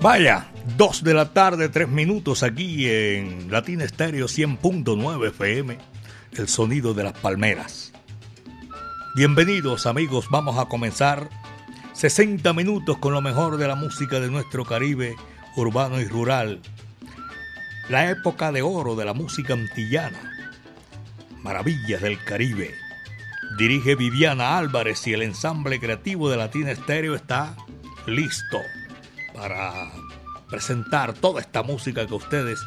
Vaya, 2 de la tarde, 3 minutos aquí en Latina Estéreo 100.9 FM, el sonido de las palmeras. Bienvenidos amigos, vamos a comenzar 60 minutos con lo mejor de la música de nuestro Caribe urbano y rural. La época de oro de la música antillana. Maravillas del Caribe. Dirige Viviana Álvarez y el ensamble creativo de Latina Estéreo está listo para presentar toda esta música que a ustedes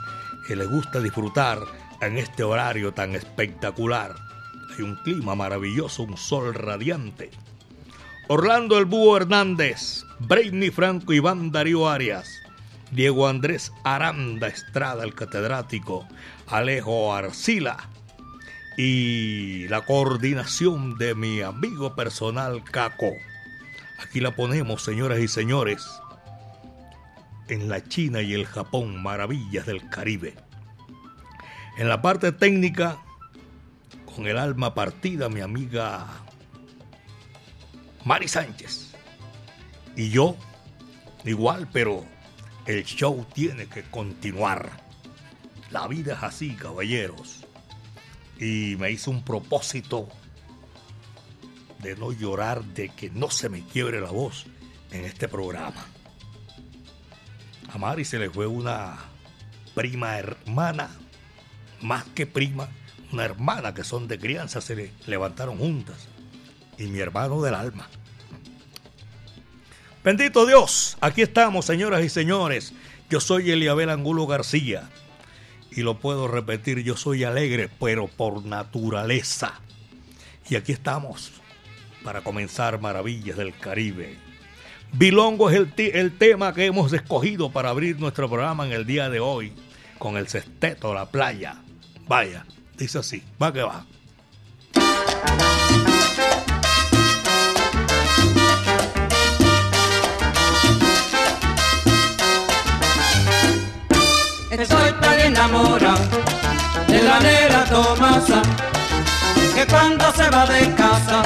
les gusta disfrutar en este horario tan espectacular. Hay un clima maravilloso, un sol radiante. Orlando El Búho Hernández, Brainy Franco, Iván Darío Arias, Diego Andrés Aranda Estrada, el catedrático, Alejo Arcila y la coordinación de mi amigo personal Caco. Aquí la ponemos, señoras y señores en la China y el Japón, maravillas del Caribe. En la parte técnica, con el alma partida, mi amiga Mari Sánchez. Y yo, igual, pero el show tiene que continuar. La vida es así, caballeros. Y me hice un propósito de no llorar, de que no se me quiebre la voz en este programa. A Mari se le fue una prima hermana, más que prima, una hermana que son de crianza, se le levantaron juntas. Y mi hermano del alma. Bendito Dios, aquí estamos, señoras y señores. Yo soy Eliabel Angulo García. Y lo puedo repetir, yo soy alegre, pero por naturaleza. Y aquí estamos para comenzar Maravillas del Caribe. Bilongo es el, el, tema que hemos escogido para abrir nuestro programa en el día de hoy con el sexteto La Playa. Vaya, dice así, va que va. Estoy tan enamorado de la nera Tomasa que cuando se va de casa,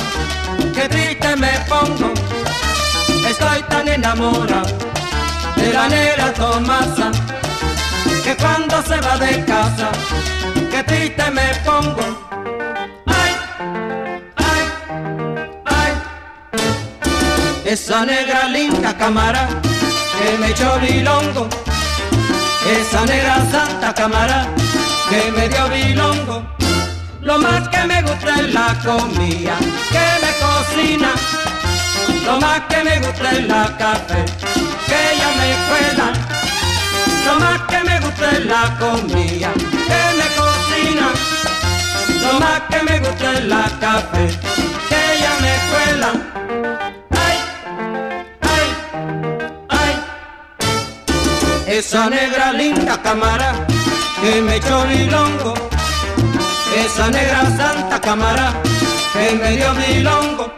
que triste me pongo Estoy tan enamorado de la nera Tomasa que cuando se va de casa, que triste me pongo. Ay, ay, ay. Esa negra linda cámara que me echó bilongo. Esa negra santa cámara que me dio bilongo. Lo más que me gusta es la comida que me cocina lo más que me gusta es la café que ella me cuela. Lo más que me gusta es la comida que me cocina. Lo más que me gusta es la café que ella me cuela. Ay, ay, ay. Esa negra linda cámara que me echó milongo. Esa negra santa cámara que me dio milongo.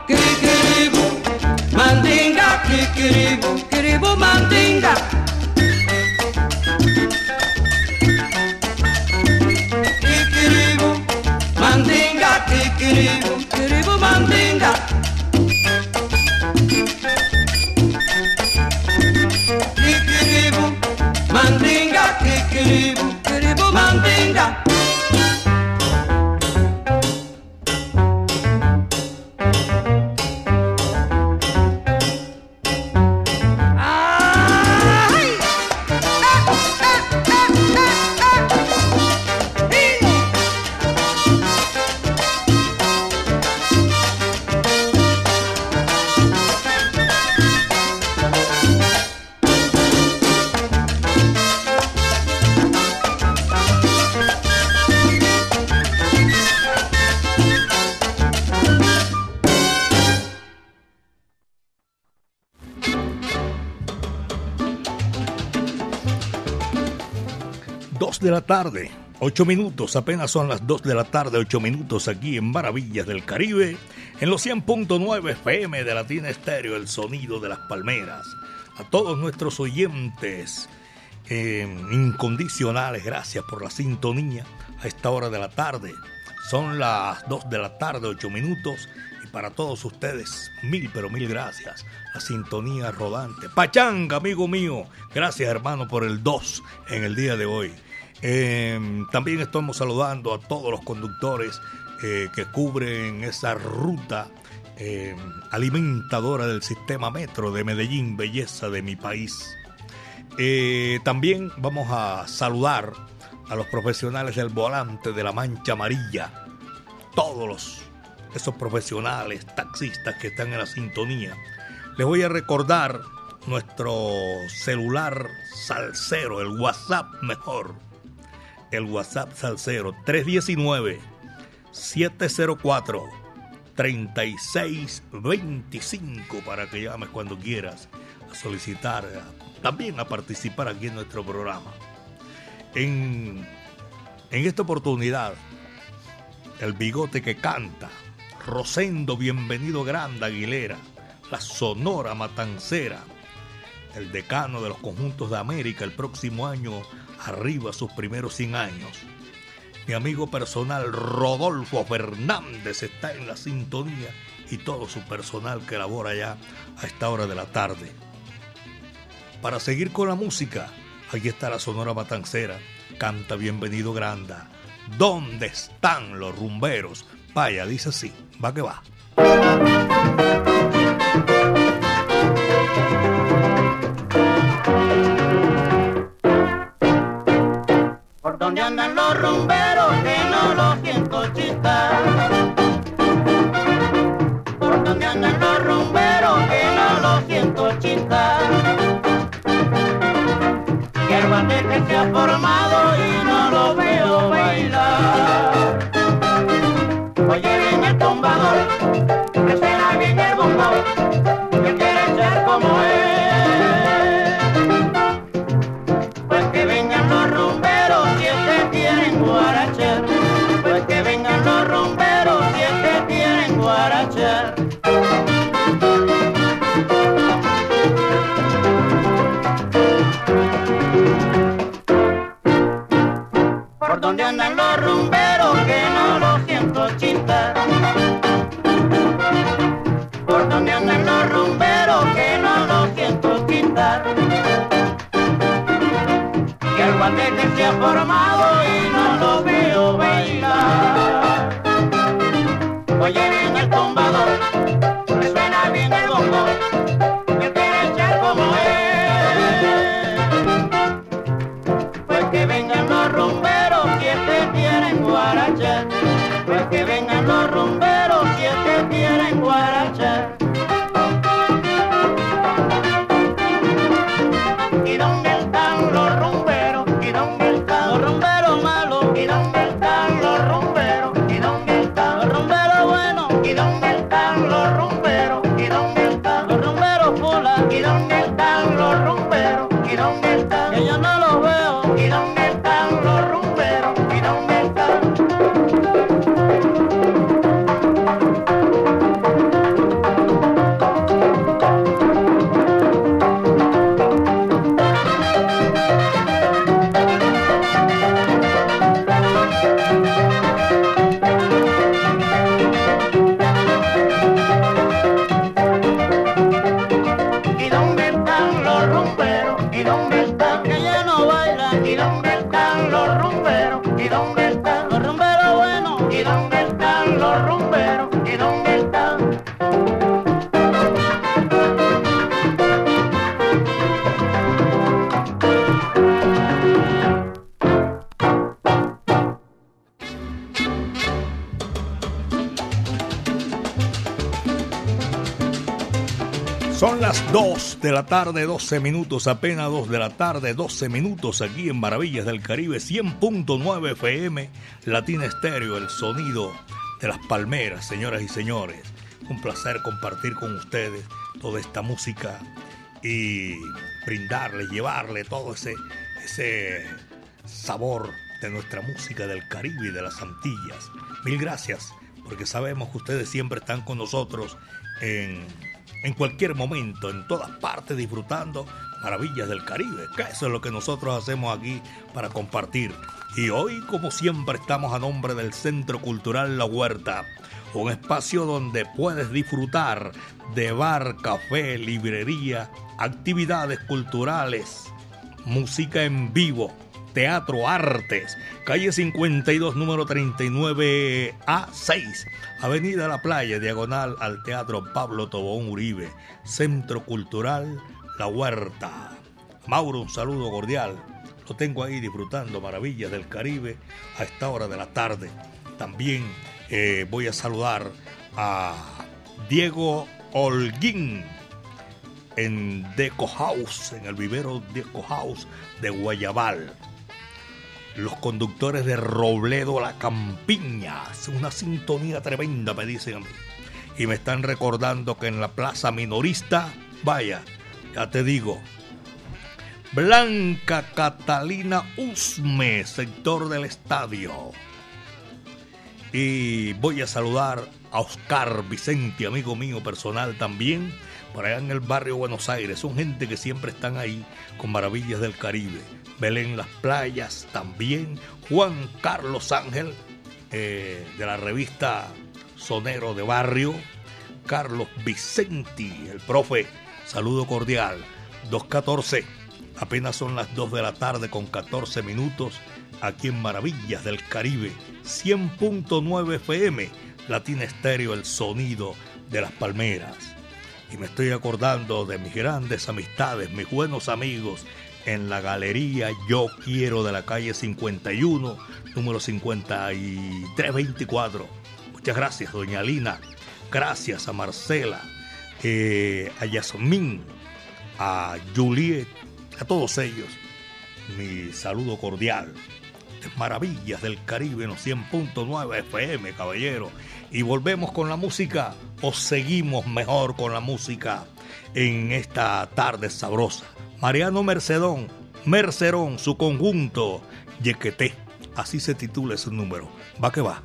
Mandinga, kikiribu, kiribu mandinga. Tarde, 8 minutos, apenas son las 2 de la tarde, 8 minutos aquí en Maravillas del Caribe, en los 100.9 FM de Latina Estéreo, el sonido de las palmeras. A todos nuestros oyentes eh, incondicionales, gracias por la sintonía a esta hora de la tarde. Son las 2 de la tarde, 8 minutos, y para todos ustedes, mil pero mil gracias. La sintonía rodante. Pachanga, amigo mío, gracias hermano por el 2 en el día de hoy. Em, también estamos saludando a todos los conductores eh, que cubren esa ruta em, alimentadora del sistema metro de Medellín, belleza de mi país. Eh, también vamos a saludar a los profesionales del volante de la mancha amarilla, todos esos profesionales, taxistas que están en la sintonía. Les voy a recordar nuestro celular salsero, el WhatsApp mejor, el WhatsApp Salcero 319 704 3625 para que llames cuando quieras a solicitar, también a participar aquí en nuestro programa. En, en esta oportunidad, el bigote que canta, Rosendo Bienvenido Grande Aguilera, la Sonora Matancera, el decano de los conjuntos de América el próximo año arriba sus primeros 100 años. Mi amigo personal Rodolfo Fernández está en la sintonía y todo su personal que labora ya a esta hora de la tarde. Para seguir con la música, aquí está la Sonora Matancera, canta Bienvenido Granda. ¿Dónde están los rumberos? Vaya, dice así, va que va. Donde andan los rumberos que no los siento chistar. Por donde andan los rumberos que no los siento chistar. Que el que se ha formado la tarde, 12 minutos, apenas 2 de la tarde, 12 minutos aquí en Maravillas del Caribe, 100.9 FM, Latina Estéreo, el sonido de las palmeras, señoras y señores. Un placer compartir con ustedes toda esta música y brindarles, llevarle todo ese, ese sabor de nuestra música del Caribe y de las Antillas. Mil gracias, porque sabemos que ustedes siempre están con nosotros en, en cualquier momento, en todas partes, disfrutando maravillas del Caribe, que eso es lo que nosotros hacemos aquí para compartir. Y hoy, como siempre, estamos a nombre del Centro Cultural La Huerta, un espacio donde puedes disfrutar de bar, café, librería, actividades culturales, música en vivo, teatro, artes, calle 52, número 39A6, Avenida La Playa, diagonal al Teatro Pablo Tobón Uribe, Centro Cultural La Huerta. Mauro, un saludo cordial. Lo tengo ahí disfrutando maravillas del Caribe a esta hora de la tarde. También eh, voy a saludar a Diego Holguín en Deco House, en el vivero Deco House de Guayabal. Los conductores de Robledo La Campiña. Es una sintonía tremenda, me dicen a mí. Y me están recordando que en la plaza minorista, vaya, ya te digo, Blanca Catalina Usme, sector del estadio. Y voy a saludar a Oscar Vicente, amigo mío personal también, por allá en el barrio Buenos Aires. Son gente que siempre están ahí con maravillas del Caribe. Belén Las Playas también. Juan Carlos Ángel, eh, de la revista Sonero de Barrio. Carlos Vicenti, el profe. Saludo cordial. 214. Apenas son las 2 de la tarde con 14 minutos aquí en Maravillas del Caribe. 100.9 FM. Latina Estéreo, el sonido de las palmeras. Y me estoy acordando de mis grandes amistades, mis buenos amigos en la galería Yo Quiero de la calle 51, número 5324. Muchas gracias, doña Lina. Gracias a Marcela, eh, a Yasmín, a Juliet, a todos ellos. Mi saludo cordial. Maravillas del Caribe en los 100.9 FM, caballero. Y volvemos con la música o seguimos mejor con la música en esta tarde sabrosa. Mariano Mercedón, Mercerón, su conjunto, Yequeté. Así se titula ese número. Va que va.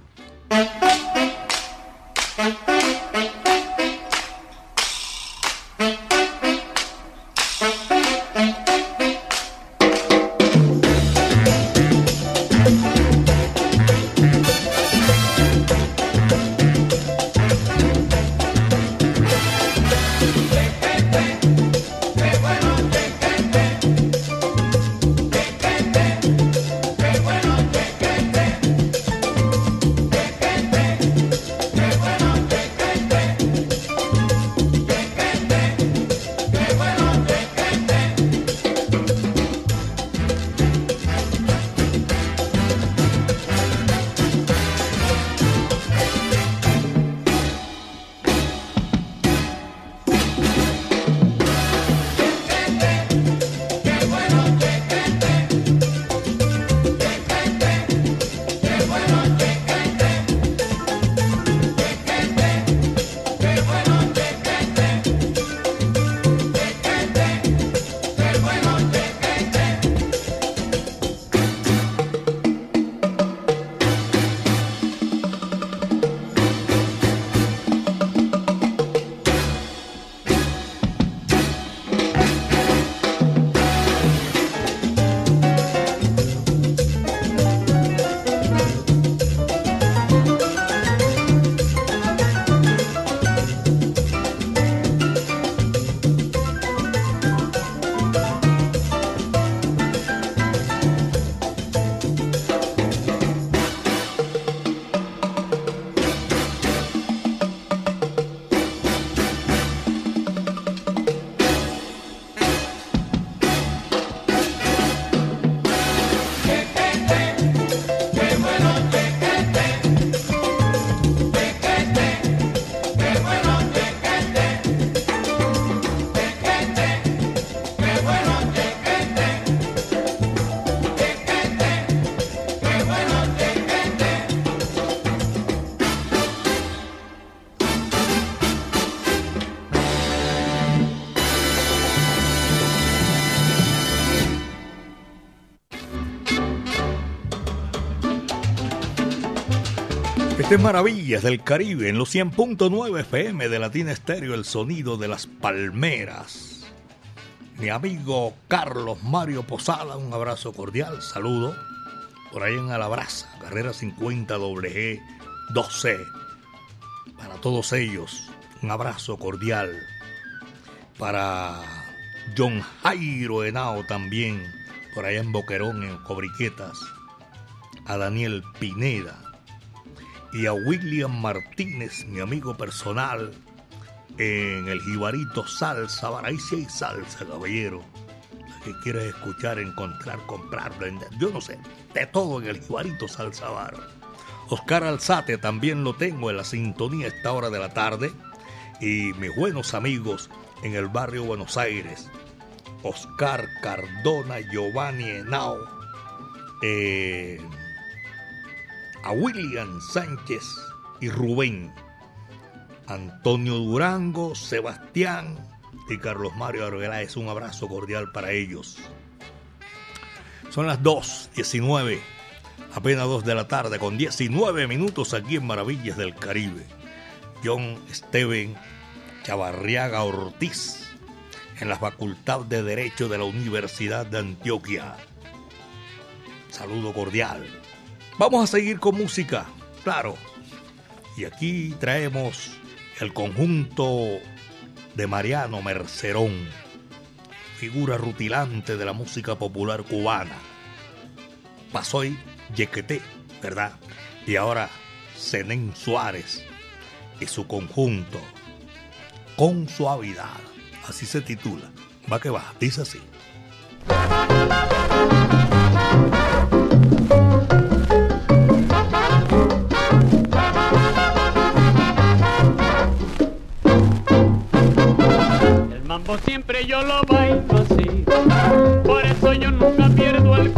bang. Maravillas del Caribe en los 100.9 FM de Latina Estéreo, el sonido de las palmeras. Mi amigo Carlos Mario Posada, un abrazo cordial, saludo. Por ahí en Alabraza, carrera 50 WG 12. Para todos ellos, un abrazo cordial. Para John Jairo Henao también, por allá en Boquerón, en Cobriquetas. A Daniel Pineda y a William Martínez, mi amigo personal, en el Jibarito Salsa. Sí hay salsa, caballero. que quieres escuchar, encontrar, comprar, vender. Yo no sé, de todo en el Jibarito Salsa Bar. Oscar Alzate también lo tengo en la sintonía a esta hora de la tarde. Y mis buenos amigos en el barrio Buenos Aires. Oscar Cardona, Giovanni Henao. Eh, a William Sánchez y Rubén, Antonio Durango, Sebastián y Carlos Mario Es Un abrazo cordial para ellos. Son las 2.19, apenas 2 de la tarde, con 19 minutos aquí en Maravillas del Caribe. John Steven Chavarriaga Ortiz, en la Facultad de Derecho de la Universidad de Antioquia. Saludo cordial. Vamos a seguir con música, claro. Y aquí traemos el conjunto de Mariano Mercerón, figura rutilante de la música popular cubana. Pasó hoy Yequeté, ¿verdad? Y ahora Zenén Suárez y su conjunto, Con Suavidad. Así se titula. Va que va, dice así. Siempre yo lo bailo así. Por eso yo nunca pierdo el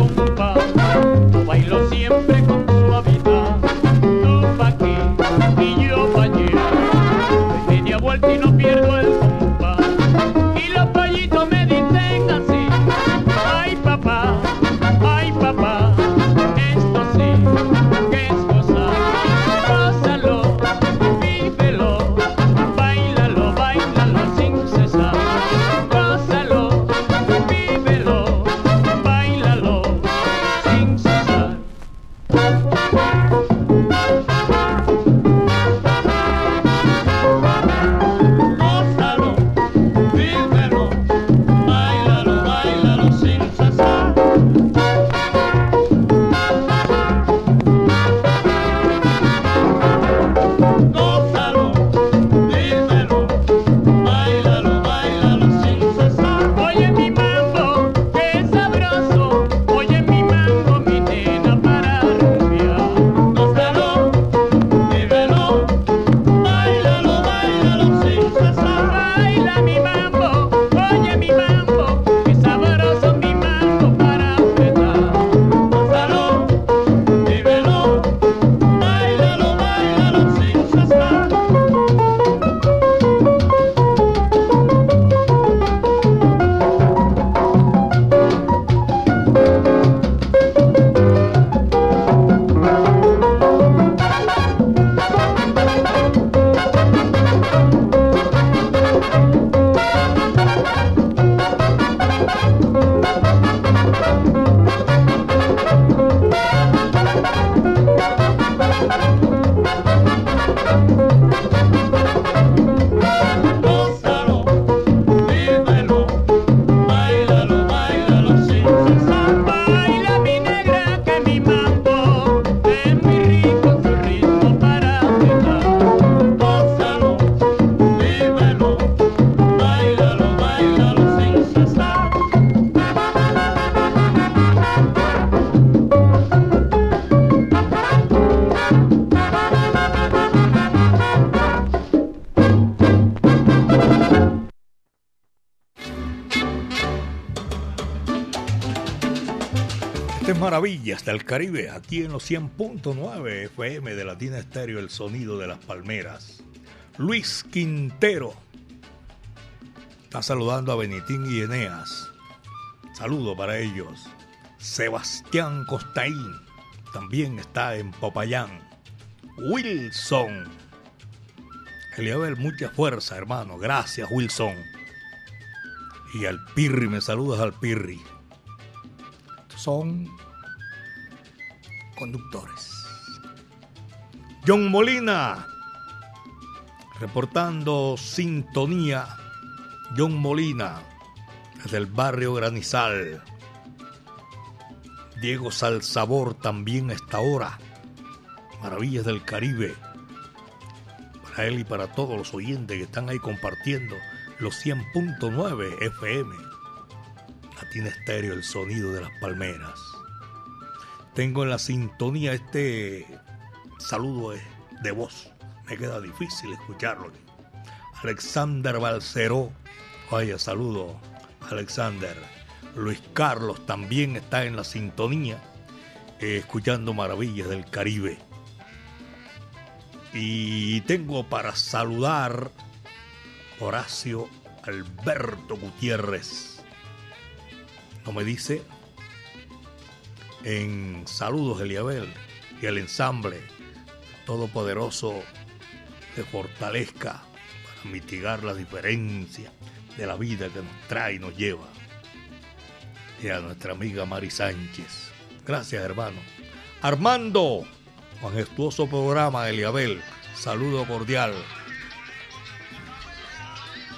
Maravillas del Caribe, aquí en los 100.9 FM de Latina Estéreo, el sonido de las palmeras. Luis Quintero está saludando a Benitín y Eneas. Saludo para ellos. Sebastián Costaín también está en Popayán. Wilson. Eliabel, mucha fuerza, hermano. Gracias, Wilson. Y al Pirri, me saludas al Pirri. Son conductores. John Molina, reportando sintonía. John Molina, desde el barrio Granizal. Diego Salsabor también a esta hora. Maravillas del Caribe. Para él y para todos los oyentes que están ahí compartiendo los 100.9 FM. Latina Estéreo, el sonido de las palmeras. Tengo en la sintonía este saludo de voz. Me queda difícil escucharlo. Alexander Balceró. Vaya, saludo, Alexander. Luis Carlos también está en la sintonía, eh, escuchando maravillas del Caribe. Y tengo para saludar Horacio Alberto Gutiérrez. No me dice en Saludos Eliabel y el ensamble todopoderoso de fortalezca para mitigar la diferencia de la vida que nos trae y nos lleva. Y a nuestra amiga Mari Sánchez. Gracias, hermano. Armando, majestuoso programa, Eliabel. Saludo cordial.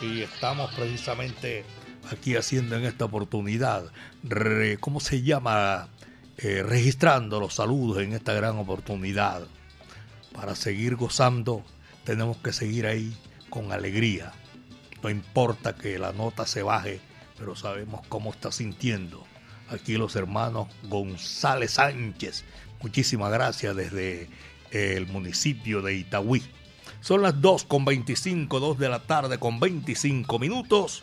Y estamos precisamente aquí haciendo en esta oportunidad, ¿cómo se llama? Eh, registrando los saludos en esta gran oportunidad. Para seguir gozando, tenemos que seguir ahí con alegría. No importa que la nota se baje, pero sabemos cómo está sintiendo. Aquí los hermanos González Sánchez. Muchísimas gracias desde el municipio de Itagüí. Son las 2 con 25, 2 de la tarde con 25 minutos.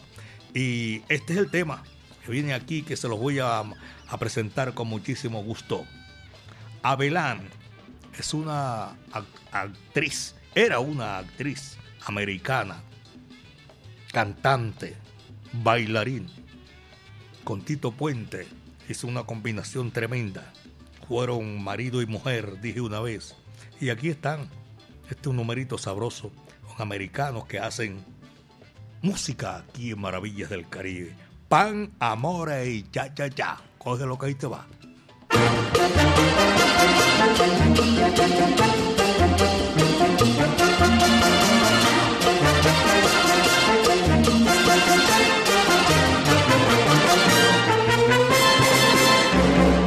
Y este es el tema que viene aquí que se los voy a, presentar con muchísimo gusto. Abelán es una actriz, era una actriz americana, cantante, bailarín. Con Tito Puente hizo una combinación tremenda. Fueron marido y mujer, dije una vez. Y aquí están. Este es un numerito sabroso con americanos que hacen música aquí en Maravillas del Caribe. Pan, amore y ya, ya, ya. Coge lo que ahí te va.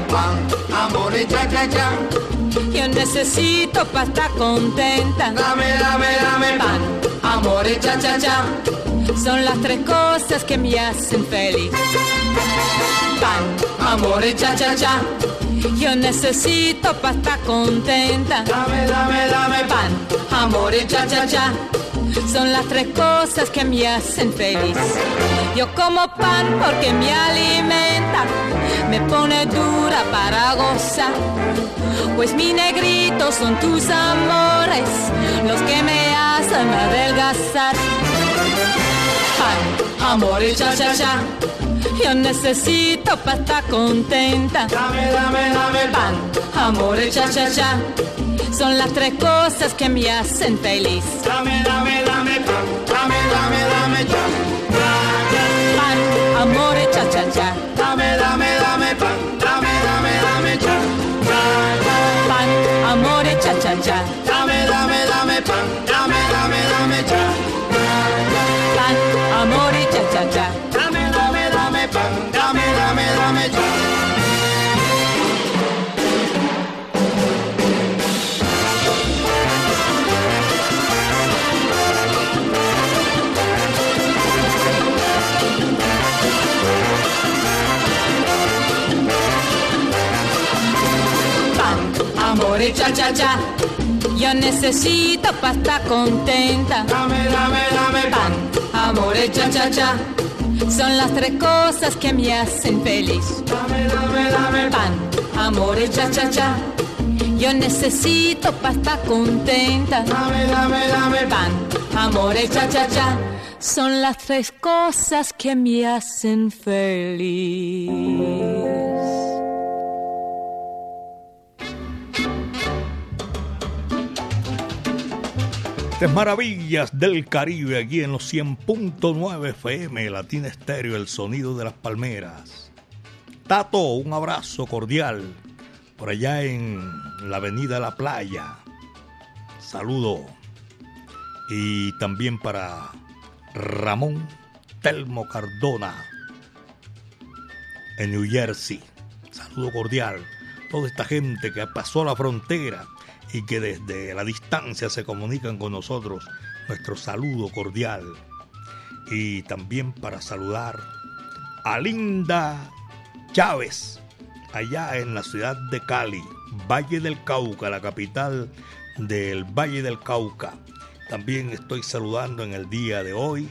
Pan, amore, cha, cha, cha. Yo necesito para estar contenta. Dame, dame, dame pan, amore, cha, cha, cha. Son las tres cosas que me hacen feliz. Pan, amore, cha, cha, cha. Yo necesito para estar contenta. Dame, dame, dame pan, amore, cha, cha, cha. Son las tres cosas que me hacen feliz. Yo como pan porque me alimenta, me pone dura para gozar. Pues mi negrito son tus amores, los que me hacen adelgazar. Pan, amore, cha, cha, cha. Yo necesito para estar contenta. Dame, dame, dame pan, amore, cha, cha, cha. Son las tres cosas que me hacen feliz. Dame, dame, dame pan, dame, dame, dame cha. Pan, amore, cha, cha, cha. Dame, dame, dame pan, Yo necesito para estar contenta. Dame, dame, dame pan, Pan, amore, cha, cha, cha. Son las tres cosas que me hacen feliz. dame, dame, dame pan. Pan, amore, cha, cha, cha. Yo necesito para estar contenta. Dame, dame, dame pan. Pan, amore, cha, cha, cha. Son las tres cosas que me hacen feliz. Estas maravillas del Caribe aquí en los 100.9 FM, Latina Estéreo, el sonido de las palmeras. Tato, un abrazo cordial por allá en la avenida La Playa. Saludo. Y también para Ramón Telmo Cardona en New Jersey. Saludo cordial. Toda esta gente que pasó la frontera y que desde la distancia se comunican con nosotros. Nuestro saludo cordial. Y también para saludar a Linda Chávez, allá en la ciudad de Cali, Valle del Cauca, la capital del Valle del Cauca. También estoy saludando en el día de hoy,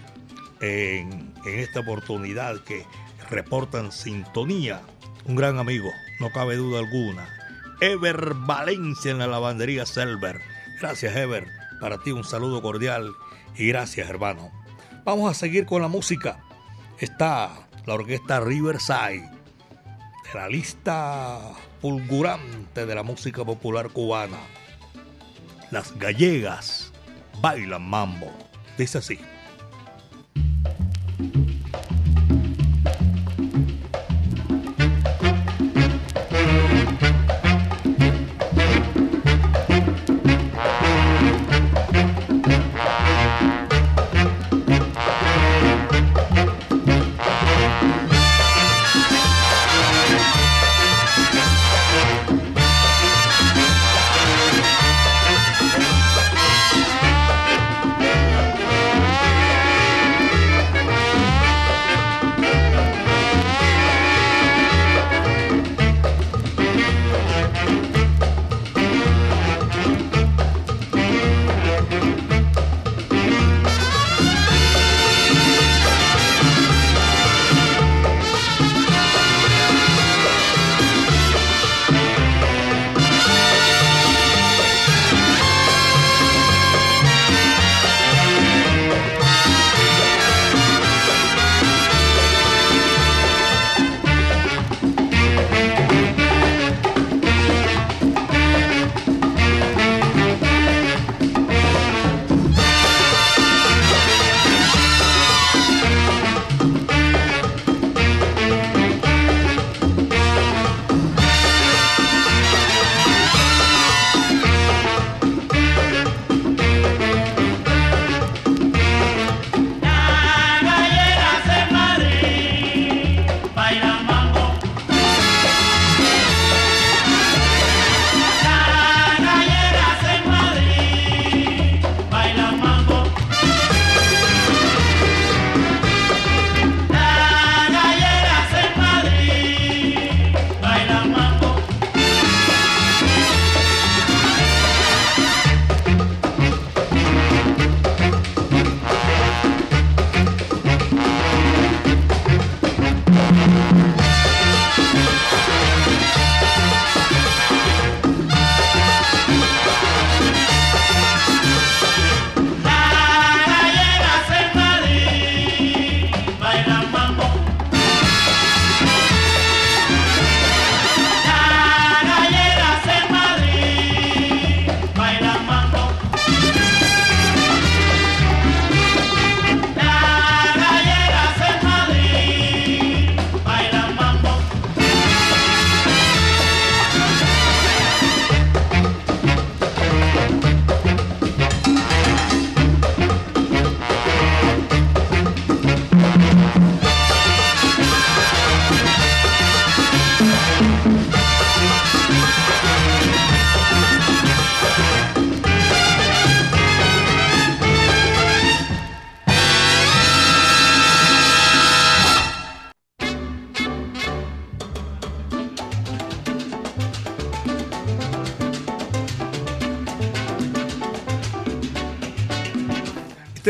en, esta oportunidad que reportan sintonía, un gran amigo, no cabe duda alguna, Ever Valencia en la lavandería Selver. Gracias, Ever. Para ti un saludo cordial y gracias, hermano. Vamos a seguir con la música. Está la orquesta Riverside, de la lista fulgurante de la música popular cubana. Las gallegas bailan mambo. Dice así.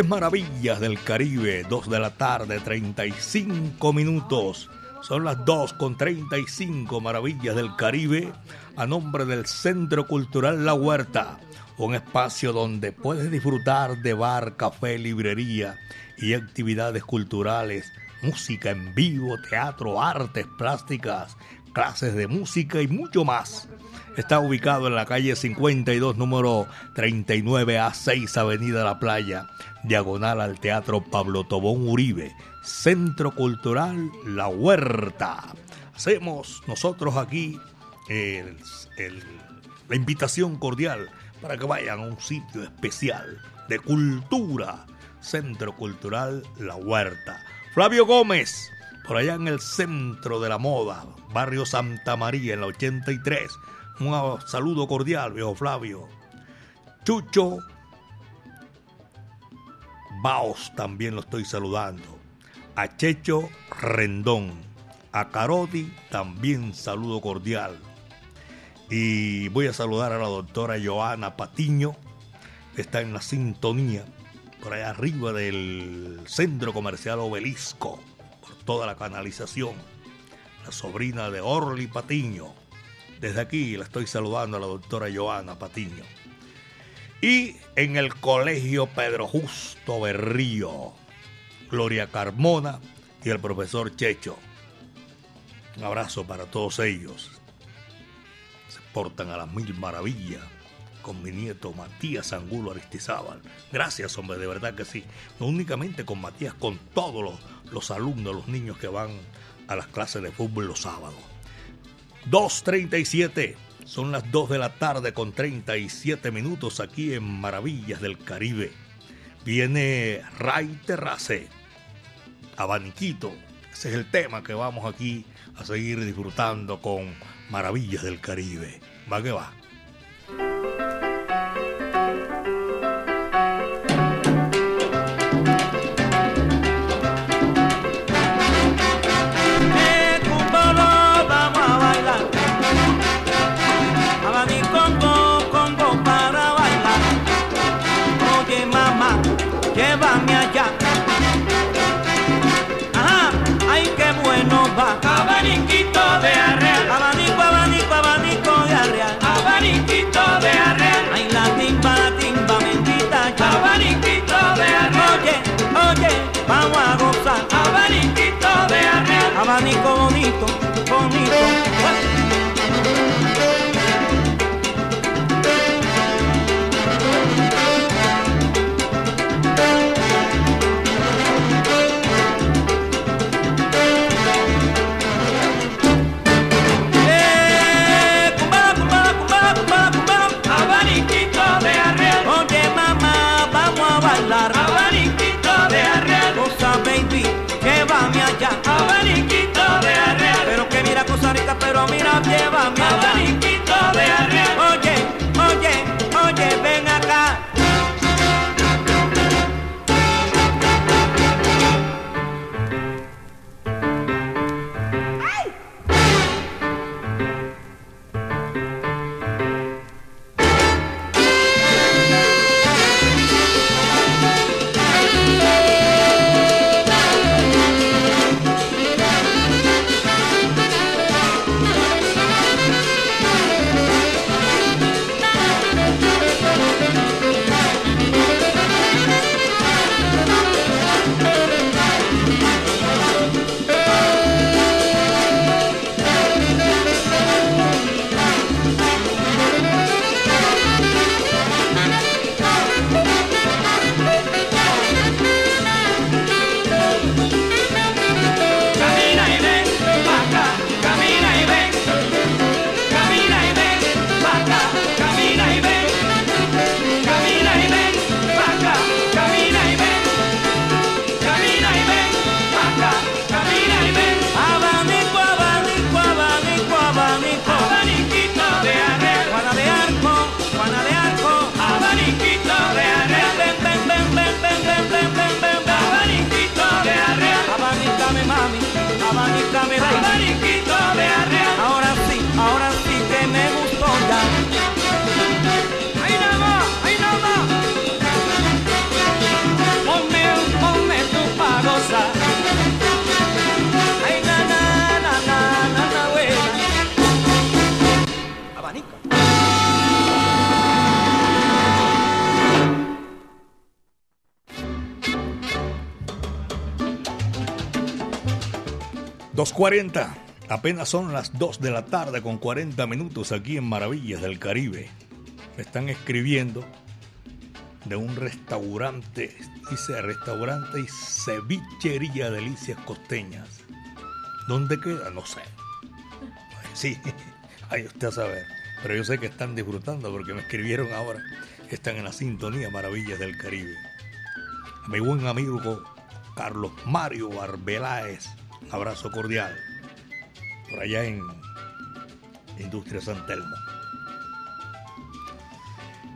Maravillas del Caribe, 2 de la tarde, 35 minutos. Son las 2 con 35 Maravillas del Caribe a nombre del Centro Cultural La Huerta, un espacio donde puedes disfrutar de bar, café, librería y actividades culturales, música en vivo, teatro, artes plásticas, clases de música y mucho más. Está ubicado en la calle 52, número 39A6, Avenida La Playa, diagonal al Teatro Pablo Tobón Uribe, Centro Cultural La Huerta. Hacemos nosotros aquí la invitación cordial para que vayan a un sitio especial de cultura, Centro Cultural La Huerta. Flavio Gómez, por allá en el centro de la moda, barrio Santa María, en la 83. Un saludo cordial, viejo Flavio. Chucho Baos también lo estoy saludando. A Checho Rendón. A Carodi también saludo cordial. Y voy a saludar a la doctora Joana Patiño, que está en la sintonía, por allá arriba del centro comercial Obelisco toda la canalización. La sobrina de Orly Patiño. Desde aquí la estoy saludando a la doctora Joana Patiño. Y en el colegio Pedro Justo Berrío, Gloria Carmona y el profesor Checho. Un abrazo para todos ellos. Se portan a las mil maravillas con mi nieto Matías Angulo Aristizábal. Gracias, hombre, de verdad que sí. No únicamente con Matías, con todos los, los alumnos, los niños que van a las clases de fútbol los sábados. 2.37, son las 2 de la tarde con 37 minutos aquí en Maravillas del Caribe. Viene Ray Terrace, Abaniquito. Ese es el tema que vamos aquí a seguir disfrutando con Maravillas del Caribe. Va que va. Abanico bonito, bonito. abanico. ...2.40... ...apenas son las 2 de la tarde... ...con 40 minutos aquí en Maravillas del Caribe... ...me están escribiendo... ...de un restaurante... ...dice restaurante y cevichería Delicias Costeñas... ¿Dónde queda? No sé. Sí, ahí usted a saber. Pero yo sé que están disfrutando porque me escribieron ahora están en la sintonía Maravillas del Caribe. A mi buen amigo Carlos Mario Arbeláez, un abrazo cordial por allá en Industria San Telmo.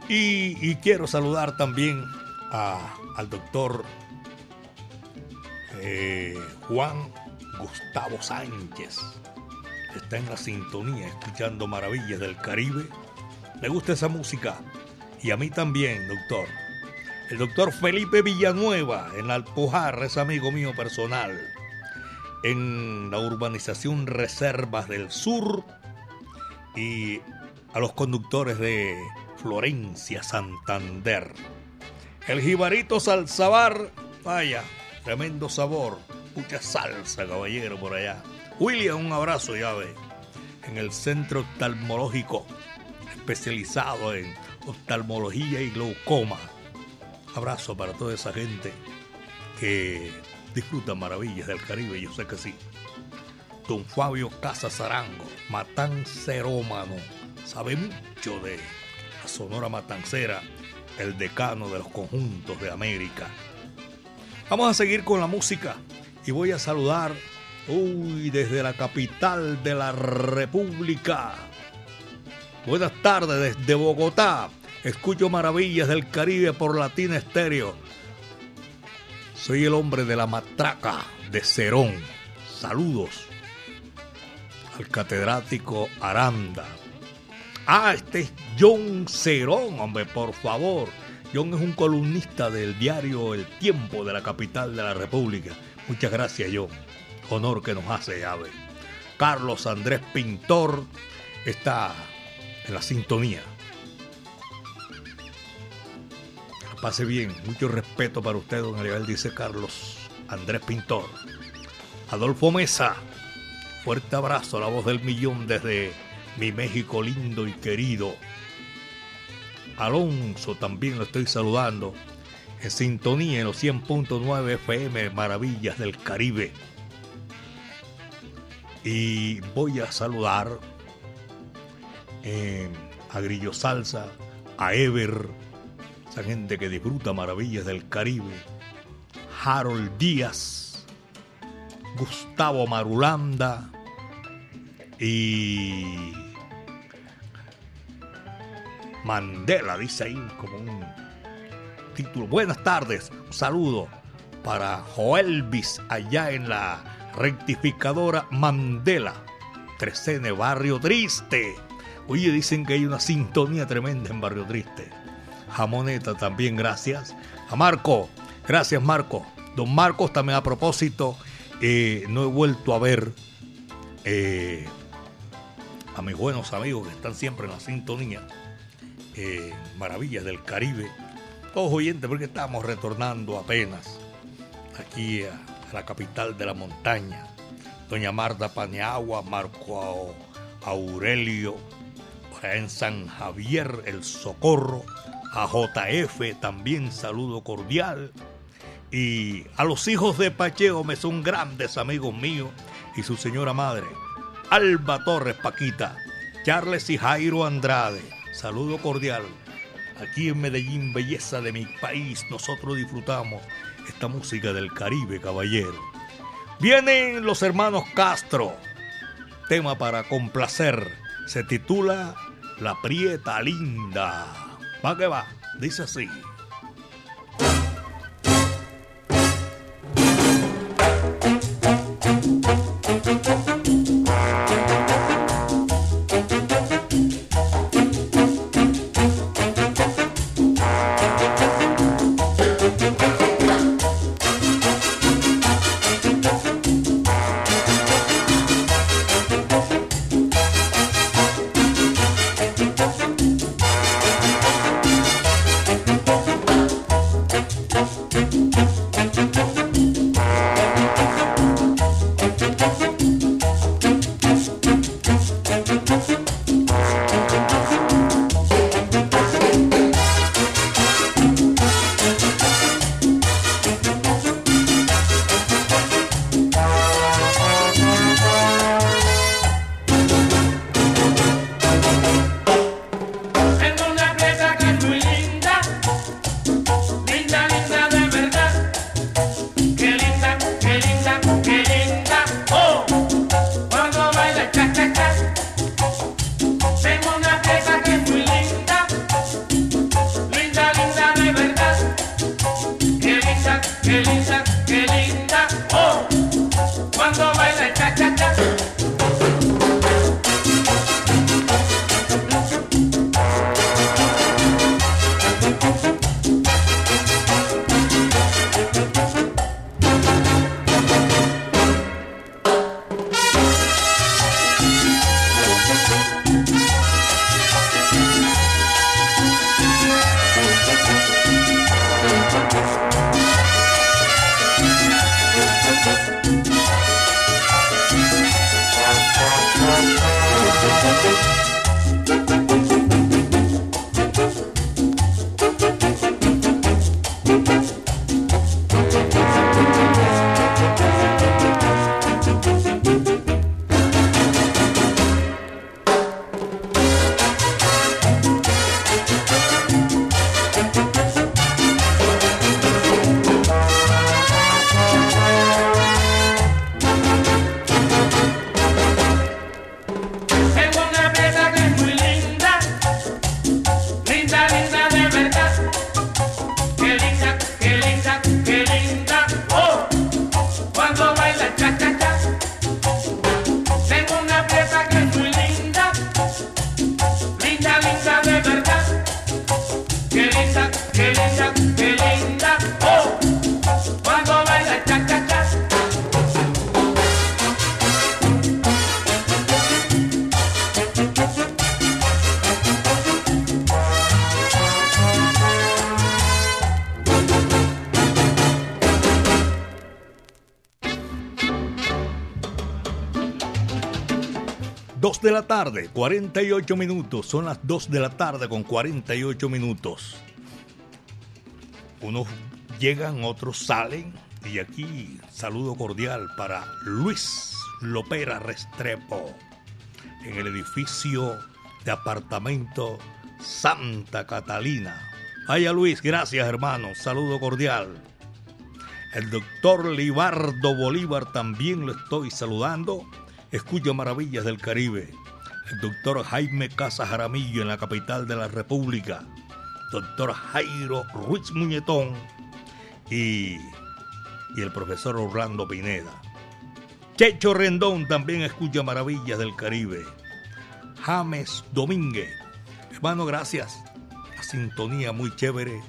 Y, quiero saludar también al doctor eh, Juan Gustavo Sánchez. Está en la sintonía, escuchando maravillas del Caribe. Le gusta esa música. Y a mí también, doctor. El doctor Felipe Villanueva en Alpujar es amigo mío personal en la urbanización Reservas del Sur y a los conductores de Florencia Santander. El jibarito salsabar, vaya, tremendo sabor, mucha salsa, caballero, por allá. William, un abrazo, ya ve, en el centro oftalmológico especializado en oftalmología y glaucoma. Abrazo para toda esa gente que disfruta maravillas del Caribe, yo sé que sí. Don Fabio Casas Arango, matancerómano, sabe mucho de la Sonora Matancera, el decano de los conjuntos de América. Vamos a seguir con la música y voy a saludar, uy, desde la capital de la República. Buenas tardes desde Bogotá. Escucho maravillas del Caribe por Latina Estéreo soy el hombre de la matraca de Cerón. Saludos al catedrático Aranda. Ah, este es John Cerón, hombre, por favor. John es un columnista del diario El Tiempo de la capital de la República. Muchas gracias, John. Honor que nos hace, ave. Carlos Andrés Pintor está en la sintonía. Pase bien, mucho respeto para usted, don Ariel, dice Carlos Andrés Pintor. Adolfo Mesa, fuerte abrazo, a la voz del millón desde mi México lindo y querido. Alonso también lo estoy saludando. En sintonía en los 100.9 FM, Maravillas del Caribe. Y voy a saludar eh, a Grillo Salsa, a Ever, esa gente que disfruta maravillas del Caribe, Harold Díaz, Gustavo Marulanda y Mandela, dice ahí como un título. Buenas tardes, un saludo para Joelvis allá en la rectificadora Mandela, 13 Barrio Triste. Oye, dicen que hay una sintonía tremenda en Barrio Triste. Jamoneta también, gracias. A Marco, gracias Marco. Don Marcos también a propósito, eh, no he vuelto a ver eh, a mis buenos amigos que están siempre en la sintonía. Eh, maravillas del Caribe. Todos oyentes, porque estamos retornando apenas aquí a, la capital de la montaña. Doña Marta Paniagua, Marco Aurelio, en San Javier, El Socorro, a JF también saludo cordial. Y a los hijos de Pacheco me son grandes amigos míos y su señora madre, Alba Torres Paquita, Charles y Jairo Andrade. Saludo cordial. Aquí en Medellín, belleza de mi país, nosotros disfrutamos esta música del Caribe, caballero. Vienen los hermanos Castro. Tema para complacer. Se titula La Prieta Linda. Va que va, dice así. De la tarde, 48 minutos. Son las 2 de la tarde con 48 minutos. Unos llegan, otros salen. Y aquí saludo cordial para Luis Lopera Restrepo en el edificio de apartamento Santa Catalina. Vaya Luis, gracias hermano, saludo cordial. El doctor Libardo Bolívar también lo estoy saludando Escucha Maravillas del Caribe. El doctor Jaime Casa Jaramillo en la capital de la República. Doctor Jairo Ruiz Muñetón. Y, y el profesor Orlando Pineda. Checho Rendón también escucha Maravillas del Caribe. James Domínguez. Hermano, gracias. La sintonía muy chévere.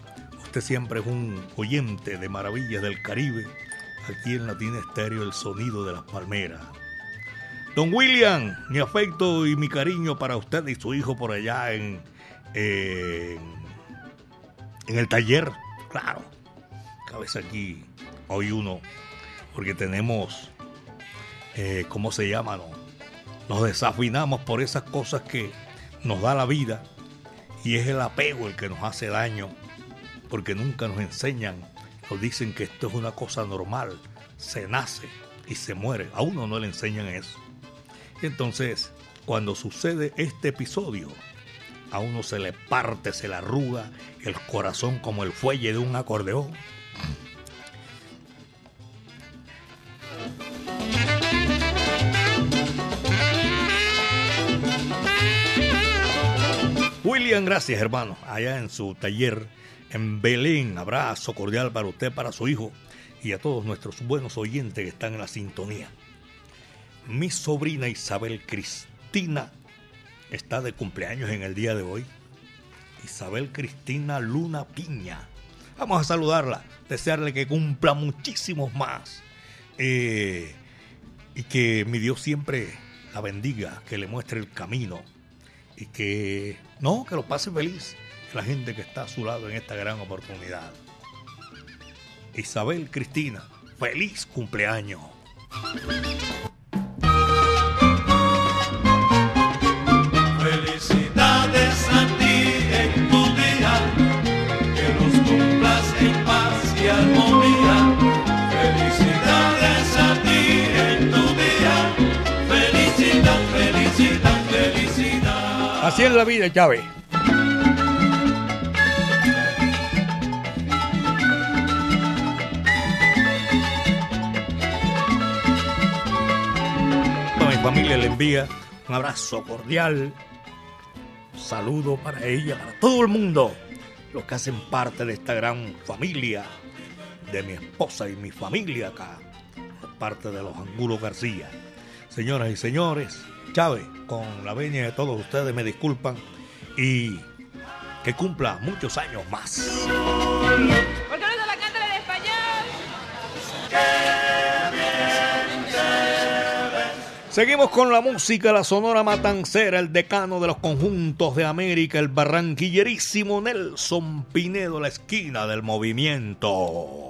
Usted siempre es un oyente de Maravillas del Caribe. Aquí en Latina Estéreo, el sonido de las palmeras. Don William, mi afecto y mi cariño para usted y su hijo por allá en, en el taller. Claro, cabeza aquí hoy uno, porque tenemos, eh, ¿cómo se llama? No? Nos desafinamos por esas cosas que nos da la vida y es el apego el que nos hace daño, porque nunca nos enseñan, nos dicen que esto es una cosa normal, se nace y se muere. A uno no le enseñan eso. Entonces, cuando sucede este episodio, a uno se le parte, se le arruga el corazón como el fuelle de un acordeón. William, gracias hermano, allá en su taller en Belén. Abrazo cordial para usted, para su hijo y a todos nuestros buenos oyentes que están en la sintonía. Mi sobrina Isabel Cristina está de cumpleaños en el día de hoy. Isabel Cristina Luna Piña. Vamos a saludarla, desearle que cumpla muchísimos más. Eh, y que mi Dios siempre la bendiga, que le muestre el camino. Y que, no, que lo pase feliz la gente que está a su lado en esta gran oportunidad. Isabel Cristina, feliz cumpleaños. Así es la vida, Chávez. mi familia le envía un abrazo cordial, un saludo para ella, para todo el mundo, los que hacen parte de esta gran familia de mi esposa y mi familia acá, parte de los Angulos García. Señoras y señores, Chávez, con la veña de todos ustedes me disculpan y que cumpla muchos años más. Seguimos con la música, la sonora matancera, el decano de los conjuntos de América, el barranquillerísimo Nelson Pinedo, la esquina del movimiento.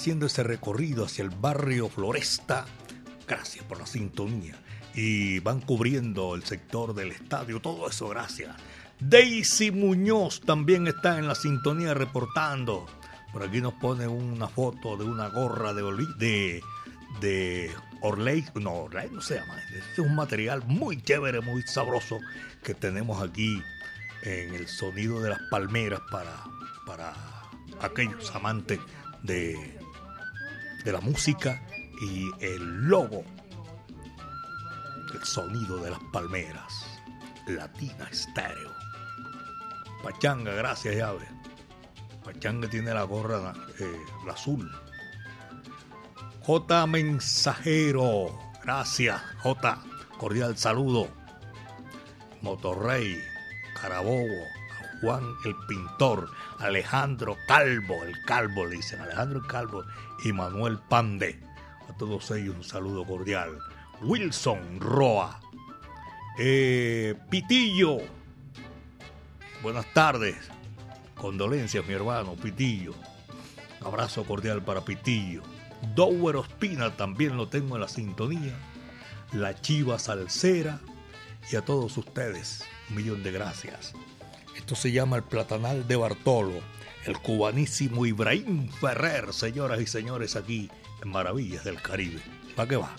Haciendo ese recorrido hacia el barrio Floresta, gracias por la sintonía. Y van cubriendo el sector del estadio, todo eso, gracias. Daisy Muñoz también está en la sintonía reportando. Por aquí nos pone una foto de una gorra de, de, de Orley. No, Orley no se llama. Es un material muy chévere, muy sabroso que tenemos aquí en el sonido de las palmeras para, para aquellos amantes de, de la música y el logo, el sonido de las palmeras. Latina Estéreo. Pachanga, gracias, llave. Pachanga tiene la gorra eh, la azul. J Mensajero, gracias, J. Cordial saludo. Motorrey, Carabobo, Juan el Pintor, Alejandro Calvo, el Calvo le dicen, Alejandro Calvo y Manuel Pande. A todos ellos un saludo cordial. Wilson Roa, eh, Pitillo, Buenas tardes. Condolencias, mi hermano Pitillo. Abrazo cordial para Pitillo. Dower Ospina también lo tengo en la sintonía. La Chiva Salsera. Y a todos ustedes, un millón de gracias. Esto se llama el Platanal de Bartolo. El cubanísimo Ibrahim Ferrer, señoras y señores, aquí en Maravillas del Caribe. ¿Para qué va?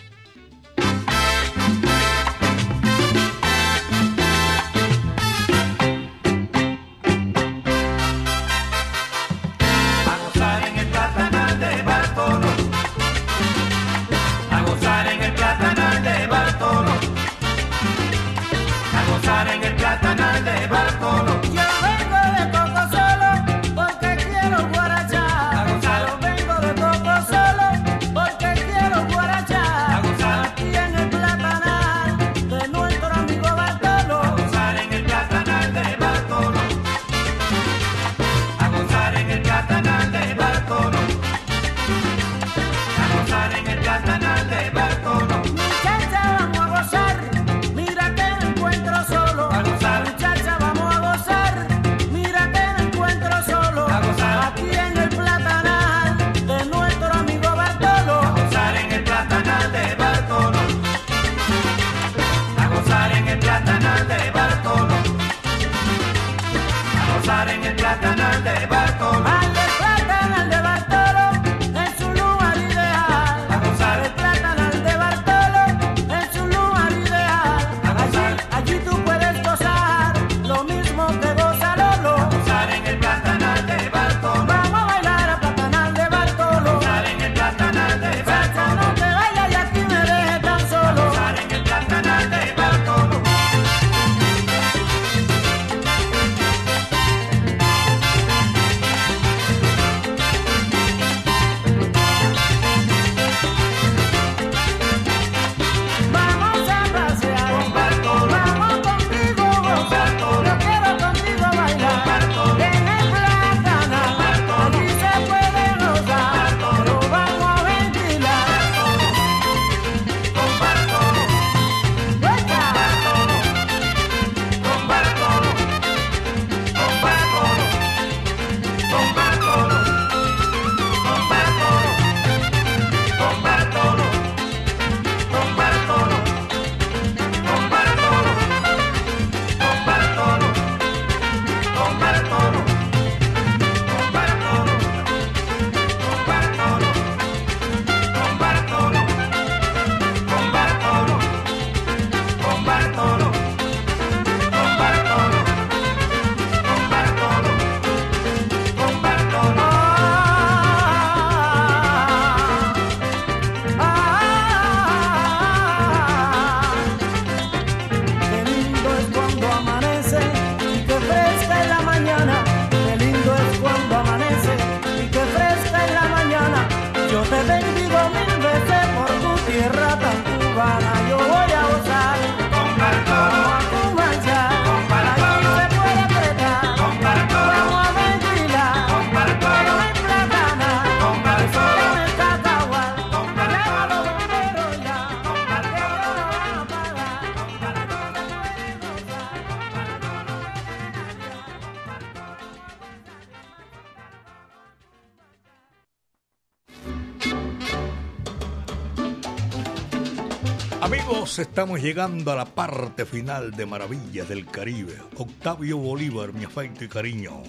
Estamos llegando a la parte final de Maravillas del Caribe. Octavio Bolívar, mi afecto y cariño.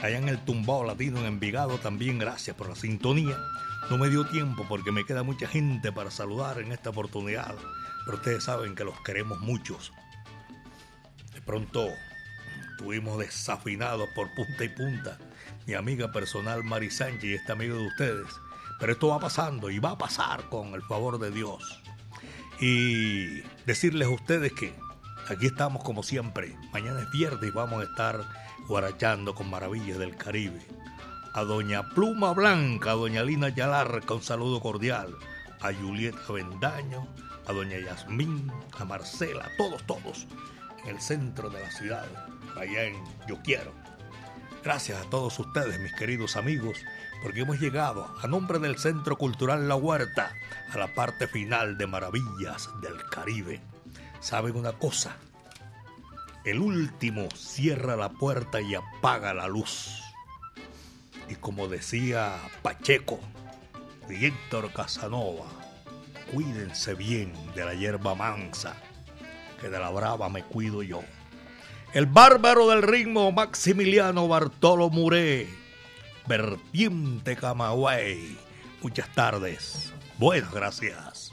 Allá en el tumbao latino en Envigado también gracias por la sintonía. No me dio tiempo porque me queda mucha gente para saludar en esta oportunidad, pero ustedes saben que los queremos muchos. De pronto estuvimos desafinados por punta y punta. Mi amiga personal Mari Sánchez y este amigo de ustedes. Pero esto va pasando y va a pasar con el favor de Dios y decirles a ustedes que aquí estamos como siempre. Mañana es viernes y vamos a estar guarachando con maravillas del Caribe. A doña Pluma Blanca, a doña Lina Yalarca, un saludo cordial. A Julieta Bendaño, a doña Yasmín, a Marcela, todos, todos, en el centro de la ciudad, allá en Yo Quiero. Gracias a todos ustedes, mis queridos amigos, porque hemos llegado, a nombre del Centro Cultural La Huerta, a la parte final de Maravillas del Caribe. ¿Saben una cosa? El último cierra la puerta y apaga la luz. Y como decía Pacheco y Héctor Casanova, cuídense bien de la hierba mansa, que de la brava me cuido yo. El bárbaro del ritmo Maximiliano Bartolo Muré Vertiente Camagüey. Muchas tardes. Buenas gracias.